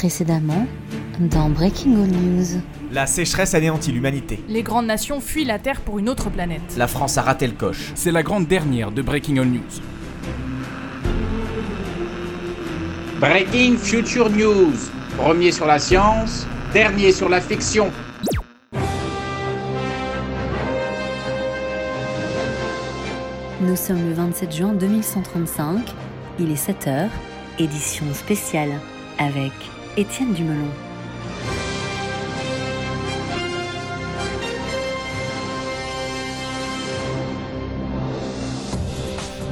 Précédemment, dans Breaking All News. La sécheresse anéantit l'humanité. Les grandes nations fuient la Terre pour une autre planète. La France a raté le coche. C'est la grande dernière de Breaking All News. Breaking Future News. Premier sur la science, dernier sur la fiction. Nous sommes le 27 juin 2135. Il est 7 heures. Édition spéciale avec Étienne Dumelon.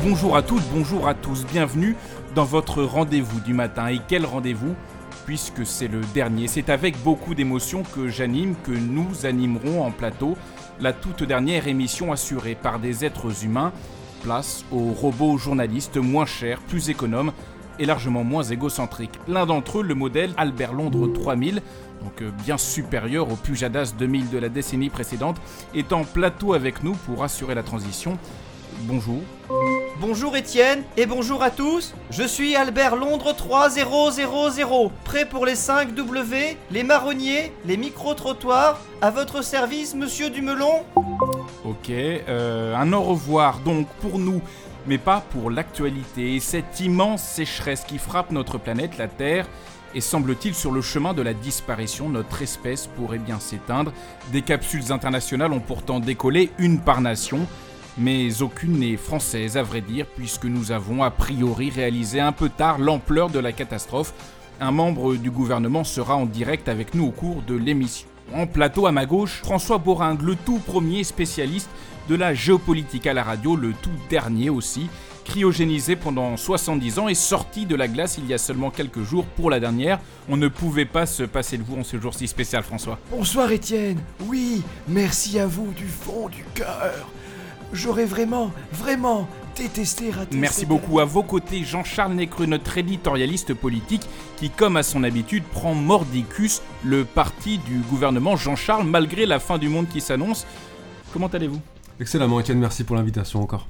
Bonjour à toutes, bonjour à tous, bienvenue dans votre rendez-vous du matin. Et quel rendez-vous? Puisque c'est le dernier, c'est avec beaucoup d'émotion que j'anime, que nous animerons en plateau la toute dernière émission assurée par des êtres humains. Place aux robots journalistes moins chers, plus économes et largement moins égocentriques. L'un d'entre eux, le modèle Albert Londres 3000, donc euh, bien supérieur au Pujadas 2000 de la décennie précédente, est en plateau avec nous pour assurer la transition. Bonjour. Bonjour Étienne et bonjour à tous. Je suis Albert Londres 3000, prêt pour les 5 W, les marronniers, les micro-trottoirs. À votre service, monsieur Dumelon Ok, euh, un au revoir donc pour nous, mais pas pour l'actualité et cette immense sécheresse qui frappe notre planète, la Terre. Et semble-t-il sur le chemin de la disparition, notre espèce pourrait bien s'éteindre. Des capsules internationales ont pourtant décollé, une par nation mais aucune n'est française à vrai dire, puisque nous avons a priori réalisé un peu tard l'ampleur de la catastrophe. Un membre du gouvernement sera en direct avec nous au cours de l'émission. En plateau à ma gauche, François Boringue, le tout premier spécialiste de la géopolitique à la radio, le tout dernier aussi, cryogénisé pendant 70 ans et sorti de la glace il y a seulement quelques jours pour la dernière. On ne pouvait pas se passer de vous en ce jour si spécial, François. Bonsoir Étienne, oui, merci à vous du fond du cœur. J'aurais vraiment, vraiment détesté rater Merci beaucoup. À vos côtés, Jean-Charles Nécreux, notre éditorialiste politique, qui, comme à son habitude, prend mordicus le parti du gouvernement. Jean-Charles, malgré la fin du monde qui s'annonce, comment allez-vous? Excellemment, Étienne, merci pour l'invitation encore.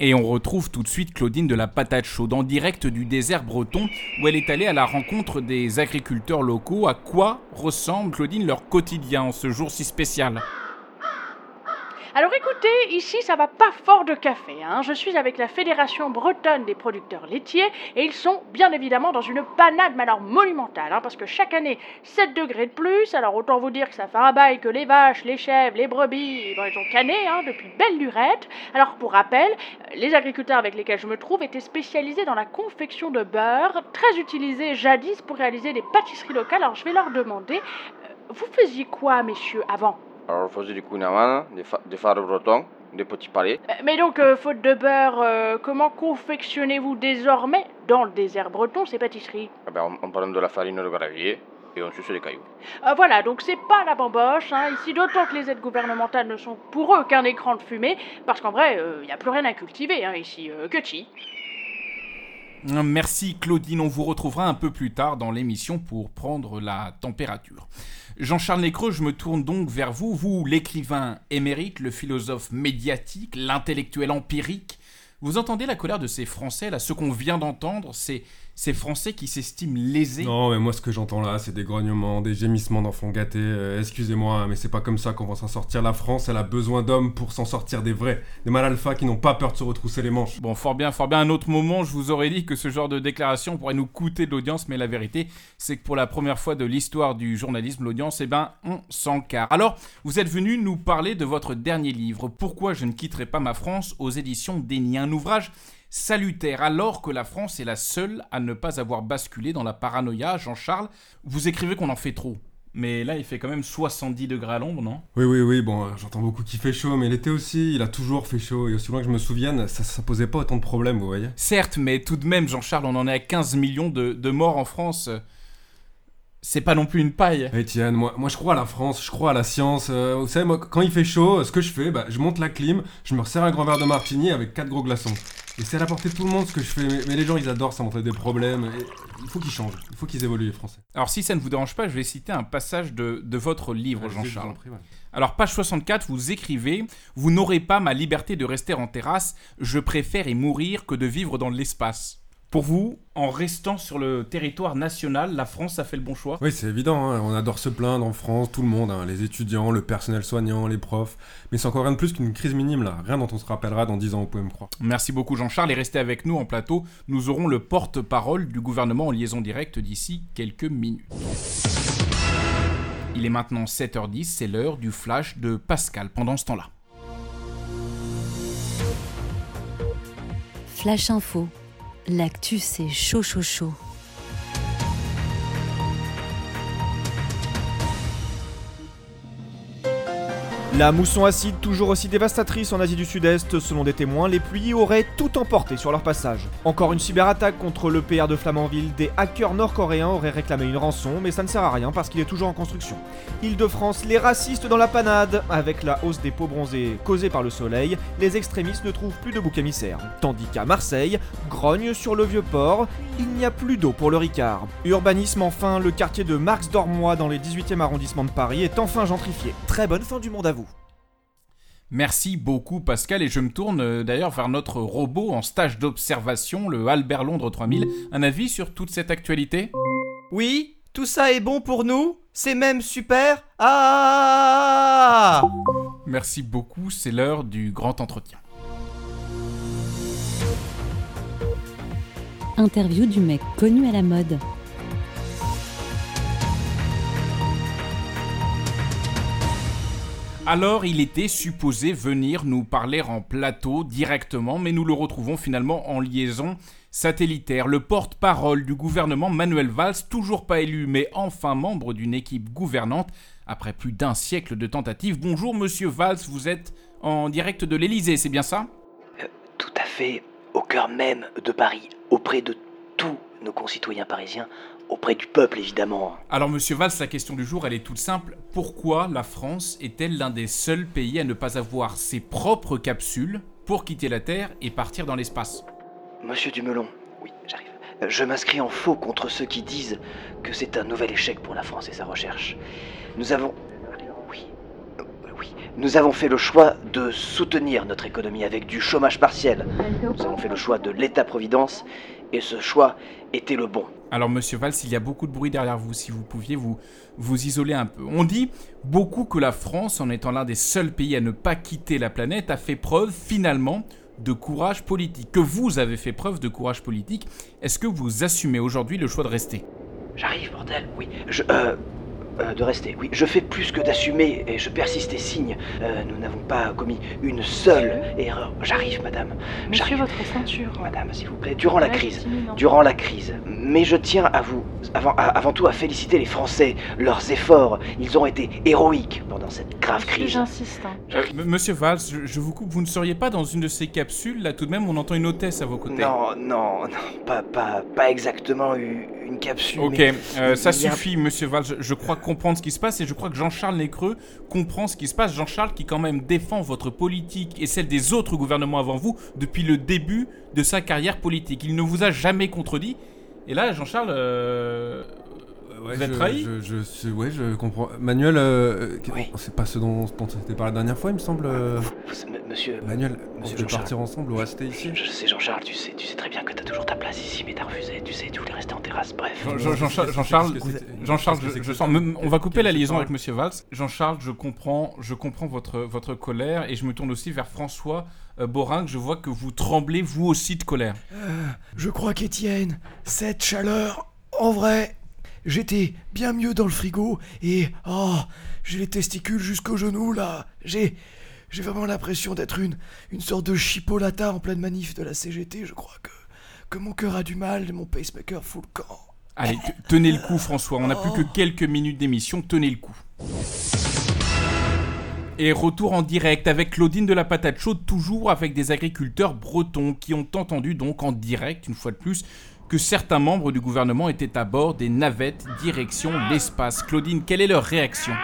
Et on retrouve tout de suite Claudine de la Patate Chaude en direct du désert breton où elle est allée à la rencontre des agriculteurs locaux. À quoi ressemble, Claudine, leur quotidien en ce jour si spécial? Alors écoutez, ici ça va pas fort de café. Hein. Je suis avec la Fédération bretonne des producteurs laitiers et ils sont bien évidemment dans une panade, mais monumentale, hein, parce que chaque année 7 degrés de plus. Alors autant vous dire que ça fait un bail que les vaches, les chèvres, les brebis, ils ont canné hein, depuis belle lurette. Alors pour rappel, les agriculteurs avec lesquels je me trouve étaient spécialisés dans la confection de beurre, très utilisé jadis pour réaliser des pâtisseries locales. Alors je vais leur demander, euh, vous faisiez quoi, messieurs, avant? Alors, on faisait du kouign-amann, des, fa- des fards bretons, des petits palais. Euh, Mais donc, euh, faute de beurre, euh, comment confectionnez-vous désormais, dans le désert breton, ces pâtisseries? Eh ben, on, on prend de la farine de gravier et on suce les cailloux. Euh, Voilà, donc c'est pas la bamboche, hein, ici, d'autant que les aides gouvernementales ne sont pour eux qu'un écran de fumée, parce qu'en vrai, il n'y a plus rien à cultiver, hein, ici, euh, que chi. Merci Claudine, on vous retrouvera un peu plus tard dans l'émission pour prendre la température. Jean-Charles Nécreux, je me tourne donc vers vous, vous l'écrivain émérite, le philosophe médiatique, l'intellectuel empirique. Vous entendez la colère de ces Français, là, ce qu'on vient d'entendre, ces, ces Français qui s'estiment lésés Non, mais moi, ce que j'entends là, c'est des grognements, des gémissements d'enfants gâtés. Euh, Excusez-moi, mais c'est pas comme ça qu'on va s'en sortir. La France, elle a besoin d'hommes pour s'en sortir des vrais. Des mal alpha qui n'ont pas peur de se retrousser les manches. Bon, fort bien, fort bien. À un autre moment, je vous aurais dit que ce genre de déclaration pourrait nous coûter de l'audience, mais la vérité, c'est que pour la première fois de l'histoire du journalisme, l'audience, eh ben, on s'en carre. Alors, vous êtes venu nous parler de votre dernier livre, Pourquoi je ne quitterai pas ma France, aux éditions Déni. Un ouvrage salutaire, alors que la France est la seule à ne pas avoir basculé dans la paranoïa. Jean-Charles, vous écrivez qu'on en fait trop. Mais là, il fait quand même 70 degrés à l'ombre, non? Oui, oui, oui, bon, euh, j'entends beaucoup qu'il fait chaud, mais l'été aussi, il a toujours fait chaud. Et aussi loin que je me souvienne, ça, ça posait pas autant de problèmes, vous voyez. Certes, mais tout de même, Jean-Charles, on en est à 15 millions de, de morts en France. C'est pas non plus une paille. Etienne, moi, moi je crois à la France, je crois à la science. euh, vous savez, moi, quand il fait chaud, ce que je fais, bah, je monte la clim, je me resserre un grand verre de martini avec quatre gros glaçons. Et c'est à la portée de tout le monde ce que je fais. Mais, mais les gens, ils adorent ça montrer des problèmes. Et il faut qu'ils changent, il faut qu'ils évoluent, les Français. Alors, si ça ne vous dérange pas, je vais citer un passage de, de votre livre, Jean-Charles. ouais. Alors, page 64, vous écrivez Vous n'aurez pas ma liberté de rester en terrasse, je préfère y mourir que de vivre dans l'espace. Pour vous, en restant sur le territoire national, la France a fait le bon choix? Oui, c'est évident, hein. on adore se plaindre en France, tout le monde, hein. les étudiants, le personnel soignant, les profs. Mais c'est encore rien de plus qu'une crise minime là, rien dont on se rappellera dans 10 ans, vous pouvez me croire. Merci beaucoup Jean-Charles et restez avec nous en plateau. Nous aurons le porte-parole du gouvernement en liaison directe d'ici quelques minutes. Il est maintenant 7h10, c'est l'heure du flash de Pascal pendant ce temps-là. Flash Info. L'actu, c'est chaud, chaud, chaud. La mousson acide, toujours aussi dévastatrice en Asie du Sud-Est, selon des témoins, les pluies auraient tout emporté sur leur passage. Encore une cyberattaque contre le PR de Flamanville, des hackers nord-coréens auraient réclamé une rançon, mais ça ne sert à rien parce qu'il est toujours en construction. Île-de-France, les racistes dans la panade. Avec la hausse des peaux bronzées causée par le soleil, les extrémistes ne trouvent plus de bouc émissaire. Tandis qu'à Marseille, grogne sur le vieux port, il n'y a plus d'eau pour le Ricard. Urbanisme enfin, le quartier de Marx-Dormois dans les 18e arrondissements de Paris est enfin gentrifié. Très bonne fin du monde à vous. Merci beaucoup Pascal et je me tourne euh, d'ailleurs vers notre robot en stage d'observation, le Albert Londres 3000. Un avis sur toute cette actualité? Oui, tout ça est bon pour nous C'est même super Ah Merci beaucoup, c'est l'heure du grand entretien. Interview du mec connu à la mode. Alors il était supposé venir nous parler en plateau directement, mais nous le retrouvons finalement en liaison satellitaire. Le porte-parole du gouvernement Manuel Valls, toujours pas élu, mais enfin membre d'une équipe gouvernante, après plus d'un siècle de tentatives. Bonjour monsieur Valls, vous êtes en direct de l'Elysée, c'est bien ça? Euh, Tout à fait, au cœur même de Paris, auprès de tous nos concitoyens parisiens, auprès du peuple évidemment. Alors monsieur Valls, la question du jour, elle est toute simple. Pourquoi la France est-elle l'un des seuls pays à ne pas avoir ses propres capsules pour quitter la Terre et partir dans l'espace? Monsieur Dumelon, oui, j'arrive. Euh, Je m'inscris en faux contre ceux qui disent que c'est un nouvel échec pour la France et sa recherche. Nous avons... Oui, euh, oui. Nous avons fait le choix de soutenir notre économie avec du chômage partiel. Nous avons fait le choix de l'État-providence et ce choix était le bon. Alors monsieur Valls, il y a beaucoup de bruit derrière vous, si vous pouviez vous, vous isoler un peu. On dit beaucoup que la France, en étant l'un des seuls pays à ne pas quitter la planète, a fait preuve finalement de courage politique. Que vous avez fait preuve de courage politique. Est-ce que vous assumez aujourd'hui le choix de rester? J'arrive, bordel, oui. Je. Euh. Euh, de rester, oui. Je fais plus que d'assumer et je persiste et signe. Euh, nous n'avons pas commis une seule erreur. J'arrive, madame. Monsieur, J'arrive. votre ceinture. Madame, s'il vous plaît, durant la Ouais, crise. Durant la crise. Mais je tiens à vous, avant, à- avant tout, à féliciter les Français. Leurs efforts, ils ont été héroïques pendant cette grave Monsieur, crise. J'insiste. hein. Euh, Monsieur Valls, je, je vous coupe, vous ne seriez pas dans une de ces capsules Là tout de même, on entend une hôtesse à vos côtés. Non, non, non, pas, pas, pas exactement une capsule. Ok, mais euh, ça a- suffit, monsieur Valls. Je, je crois comprendre ce qui se passe et je crois que Jean-Charles Nécreux comprend ce qui se passe. Jean-Charles qui, quand même, défend votre politique et celle des autres gouvernements avant vous depuis le début de sa carrière politique. Il ne vous a jamais contredit. Et là, Jean-Charles, euh, Ouais, vous êtes je, trahi je, je, sais- ouais, je comprends. Manuel, euh, Oui. c'est pas ce dont, dont on s'était parlé la dernière fois, il me semble. euh. Monsieur, Manuel, on Monsieur peut Jean-Charles. partir ensemble ou rester ici je sais Jean-Charles, tu sais, tu sais très bien que t'as toujours ta place ici, mais t'as refusé, tu sais, tu voulais rester en terrasse, bref. Jean- Jean- Jean-Charles, Jean-Charles, je, sens. On va couper la liaison avec Monsieur Valls. Jean-Charles, je comprends, je comprends votre votre colère et je me tourne aussi vers François euh, Borin. Je vois que vous tremblez vous aussi de colère. Je crois qu'Étienne, cette chaleur, en vrai, j'étais bien mieux dans le frigo et oh, j'ai les testicules jusqu'aux genoux là. J'ai j'ai vraiment l'impression d'être une une sorte de chipolata en pleine manif de la CGT. Je crois que que mon cœur a du mal mon pacemaker fout le camp. Allez, tenez le coup, François. On n'a plus que quelques minutes d'émission. Tenez le coup. Et retour en direct avec Claudine de la Patate Chaude, toujours avec des agriculteurs bretons qui ont entendu donc en direct, une fois de plus, que certains membres du gouvernement étaient à bord des navettes direction l'espace. Claudine, quelle est leur réaction?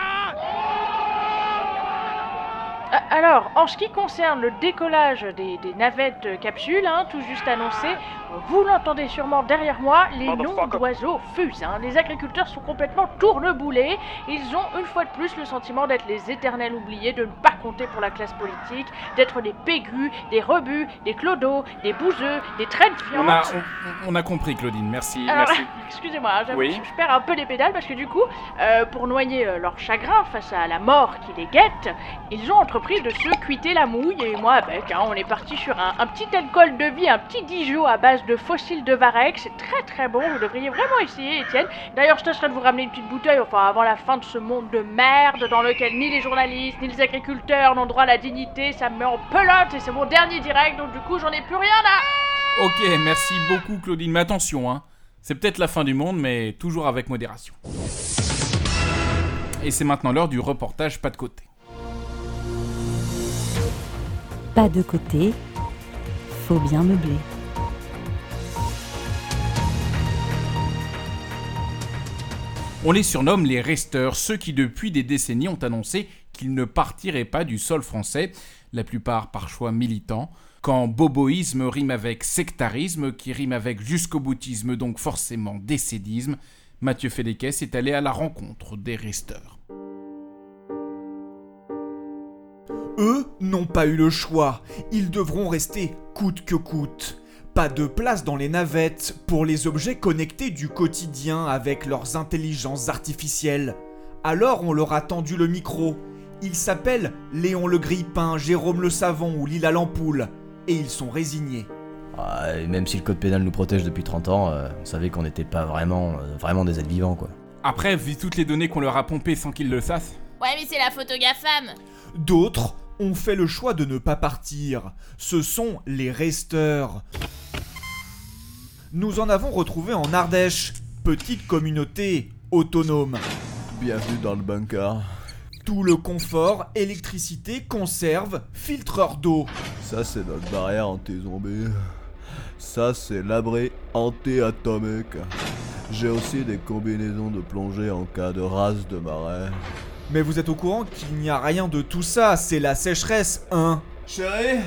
Alors, en ce qui concerne le décollage des, des navettes capsules, hein, tout juste annoncé, vous l'entendez sûrement derrière moi, les noms d'oiseaux fusent. hein. Les agriculteurs sont complètement tourneboulés. Ils ont une fois de plus le sentiment d'être les éternels oubliés, de ne pas compter pour la classe politique, d'être des pégus, des rebus, des clodos, des bouseux, des traînes On a, on, on a compris, Claudine, merci. Excusez-moi, hein, j'avoue Oui. que je perds un peu les pédales parce que du coup, euh, pour noyer euh, leur chagrin face à la mort qui les guette, ils ont entrepris de se cuiter la mouille et moi avec. hein, on est parti sur un, petit alcool de vie, un petit Dijon à base de fossiles de varech. C'est très très bon, vous devriez vraiment essayer, Étienne. D'ailleurs, je tâcherai de vous ramener une petite bouteille, enfin avant la fin de ce monde de merde dans lequel ni les journalistes ni les agriculteurs n'ont droit à la dignité. Ça me met en pelote et c'est mon dernier direct, donc du coup, j'en ai plus rien à. Ok, merci beaucoup, Claudine. Mais attention, hein. C'est peut-être la fin du monde, mais toujours avec modération. Et c'est maintenant l'heure du reportage pas de côté. Pas de côté, faut bien meubler. On les surnomme les resteurs, ceux qui depuis des décennies ont annoncé qu'ils ne partiraient pas du sol français, la plupart par choix militant. Quand boboïsme rime avec sectarisme, qui rime avec jusqu'au boutisme, donc forcément décédisme, Mathieu Fédéquès est allé à la rencontre des resteurs. Eux n'ont pas eu le choix. Ils devront rester coûte que coûte. Pas de place dans les navettes pour les objets connectés du quotidien avec leurs intelligences artificielles. Alors on leur a tendu le micro. Ils s'appellent Léon le Grippin, Jérôme le Savant ou Lila l'Ampoule. Et ils sont résignés. Ah, et même si le code pénal nous protège depuis 30 ans, euh, on savait qu'on n'était pas vraiment, euh, vraiment des êtres vivants, quoi. Après, vu toutes les données qu'on leur a pompées sans qu'ils le sachent, Ouais, mais c'est la photo GAFAM D'autres ont fait le choix de ne pas partir. Ce sont les resteurs. Nous en avons retrouvé en Ardèche, petite communauté autonome. Bienvenue dans le bunker. Tout le confort, électricité, conserve, filtreur d'eau. Ça, c'est notre barrière anti-zombie. Ça, c'est l'abri anti-atomique. J'ai aussi des combinaisons de plongée en cas de rase de marais. Mais vous êtes au courant qu'il n'y a rien de tout ça, c'est la sécheresse, hein Chérie,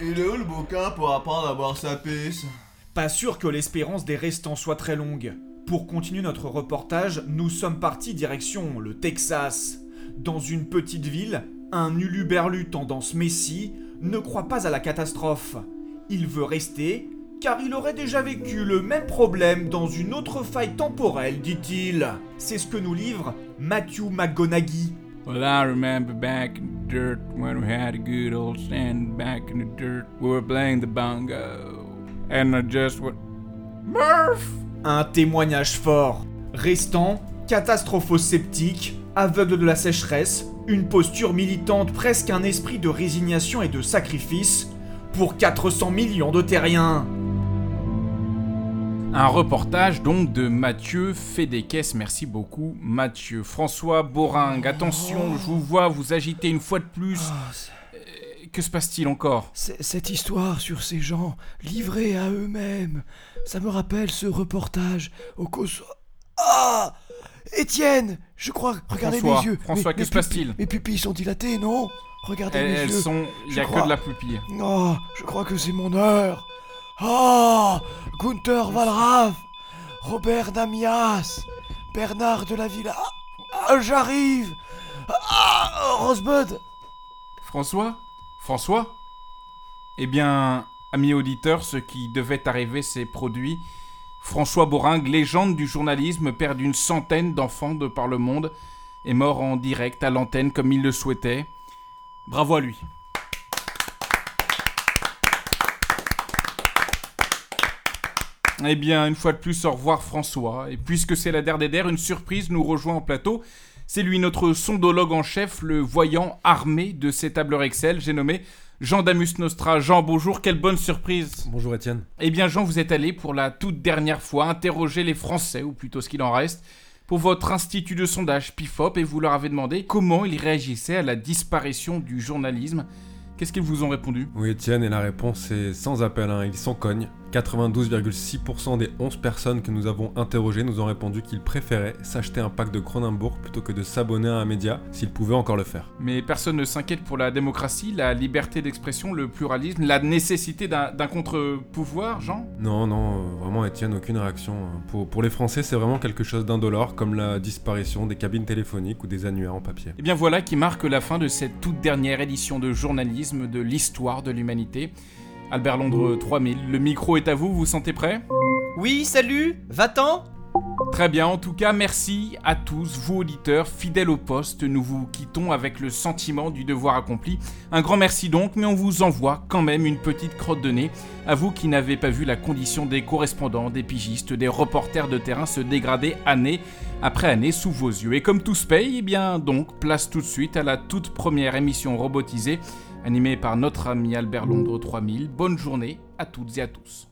il est où le bouquin pour apprendre à boire sa pisse Pas sûr que l'espérance des restants soit très longue. Pour continuer notre reportage, nous sommes partis direction le Texas. Dans une petite ville, un uluberlu tendance Messi ne croit pas à la catastrophe. Il veut rester car il aurait déjà vécu le même problème dans une autre faille temporelle, dit-il. C'est ce que nous livre Matthew McGonaghy. Well, I remember back in the dirt when we had a good old stand back in the dirt. We were playing the bongo. And I just went. Murph! Un témoignage fort. Restant, catastropho-sceptique, aveugle de la sécheresse, une posture militante, presque un esprit de résignation et de sacrifice pour 400 millions de terriens. Un reportage donc de Mathieu Fédéquès. Merci beaucoup, Mathieu. François Boring, attention, je vous vois vous agiter une fois de plus. Euh, Que se passe-t-il encore? Cette histoire sur ces gens livrés à eux-mêmes, ça me rappelle ce reportage au Kosovo. Ah Étienne Je crois. Regardez François, mes yeux. François, Mes- que mes se passe-t-il? pupilles- Mes pupilles sont dilatées, non? Regardez Elles, mes elles yeux. sont. Il n'y a crois- que de la pupille. Oh, je crois que c'est mon heure. Ah Gunther Robert Damias Bernard de la Villa. Ah, J'arrive Ah Rosebud François François Eh bien, amis auditeurs, ce qui devait arriver s'est produit. François Boring, légende du journalisme, père d'une centaine d'enfants de par le monde, est mort en direct à l'antenne comme il le souhaitait. Bravo à lui. Eh bien, une fois de plus, au revoir François. Et puisque c'est la der des der, une surprise nous rejoint en plateau. C'est lui notre sondologue en chef, le voyant armé de ses tableurs Excel. J'ai nommé Jean Damus Nostra. Jean, bonjour, quelle bonne surprise. Bonjour Étienne. Eh bien, Jean, vous êtes allé pour la toute dernière fois interroger les Français, ou plutôt ce qu'il en reste, pour votre institut de sondage PIFOP, et vous leur avez demandé comment ils réagissaient à la disparition du journalisme. Qu'est-ce qu'ils vous ont répondu? Oui Étienne, et la réponse est sans appel, hein, ils sont cognes. 92,6% des 11 personnes que nous avons interrogées nous ont répondu qu'ils préféraient s'acheter un pack de Cronenbourg plutôt que de s'abonner à un média s'ils pouvaient encore le faire. Mais personne ne s'inquiète pour la démocratie, la liberté d'expression, le pluralisme, la nécessité d'un contre-pouvoir, Jean? Non, non, vraiment Étienne, aucune réaction. Pour, pour les Français, c'est vraiment quelque chose d'indolore, comme la disparition des cabines téléphoniques ou des annuaires en papier. Et bien voilà qui marque la fin de cette toute dernière édition de journalisme de l'histoire de l'humanité. Albert Londres 3000, le micro est à vous, vous vous sentez prêt? Oui, salut Va-t'en Très bien, en tout cas, merci à tous, vous auditeurs, fidèles au poste. Nous vous quittons avec le sentiment du devoir accompli. Un grand merci donc, mais on vous envoie quand même une petite crotte de nez. À vous qui n'avez pas vu la condition des correspondants, des pigistes, des reporters de terrain se dégrader année après année sous vos yeux. Et comme tout se paye, eh bien donc, place tout de suite à la toute première émission robotisée, animée par notre ami Albert Londres 3000. Bonne journée à toutes et à tous.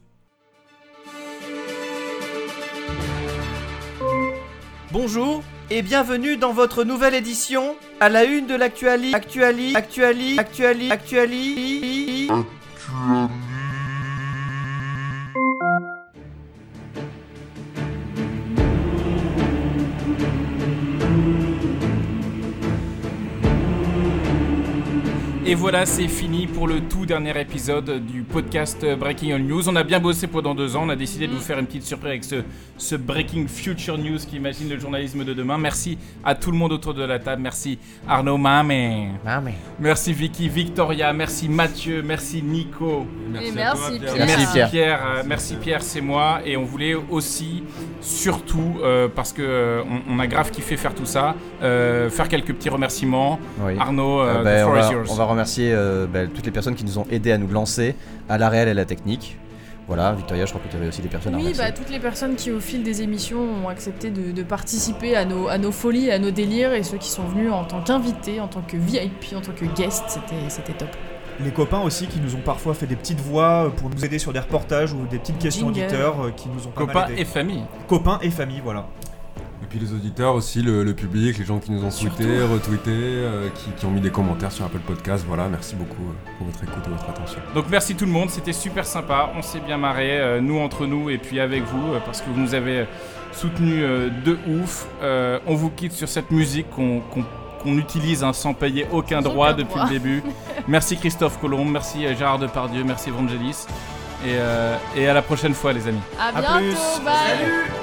Bonjour et bienvenue dans votre nouvelle édition à la une de l'actuali actuali actuali actuali actuali Et voilà, c'est fini pour le tout dernier épisode du podcast Breaking All News. On a bien bossé pendant deux ans. On a décidé de vous faire une petite surprise avec ce, ce Breaking Future News qui imagine le journalisme de demain. Merci à tout le monde autour de la table. Merci Arnaud Mamé. Merci Vicky, Victoria. Merci Mathieu. Merci Nico. Et merci, Pierre. Merci Pierre. Pierre. Euh, merci Pierre, c'est moi. Et on voulait aussi, surtout, euh, parce que euh, on, on a grave kiffé faire tout ça, euh, faire quelques petits remerciements. Oui. Arnaud, euh, Euh, the bah, floor on, is va, yours. on va remercier euh, bah, toutes les personnes qui nous ont aidés à nous lancer, à la réelle et à la technique. Voilà, Victoria, je crois que tu avais aussi des personnes à Oui, bah, toutes les personnes qui, au fil des émissions, ont accepté de, de participer à nos, à nos folies, à nos délires, et ceux qui sont venus en tant qu'invités, en tant que VIP, en tant que guest, c'était c'était top. Les copains aussi qui nous ont parfois fait des petites voix euh, pour nous aider sur des reportages ou des petites questions Jingle. auditeurs euh, qui nous ont pas mal Copains aidés. et famille. Copains et famille, voilà. Et puis les auditeurs aussi, le, le public, les gens qui nous ont tweeté, retweeté, euh, qui, qui ont mis des commentaires sur Apple Podcast. Voilà, merci beaucoup euh, pour votre écoute et votre attention. Donc merci tout le monde, c'était super sympa, on s'est bien marré, euh, nous entre nous et puis avec vous, euh, parce que vous nous avez soutenus euh, de ouf. Euh, on vous quitte sur cette musique qu'on utilise hein, sans payer aucun droit Aucun depuis droit. le début. merci Christophe Colomb, merci Gérard Depardieu, merci Evangelis. Et, euh, et à la prochaine fois les amis. À À bientôt, plus. bye Salut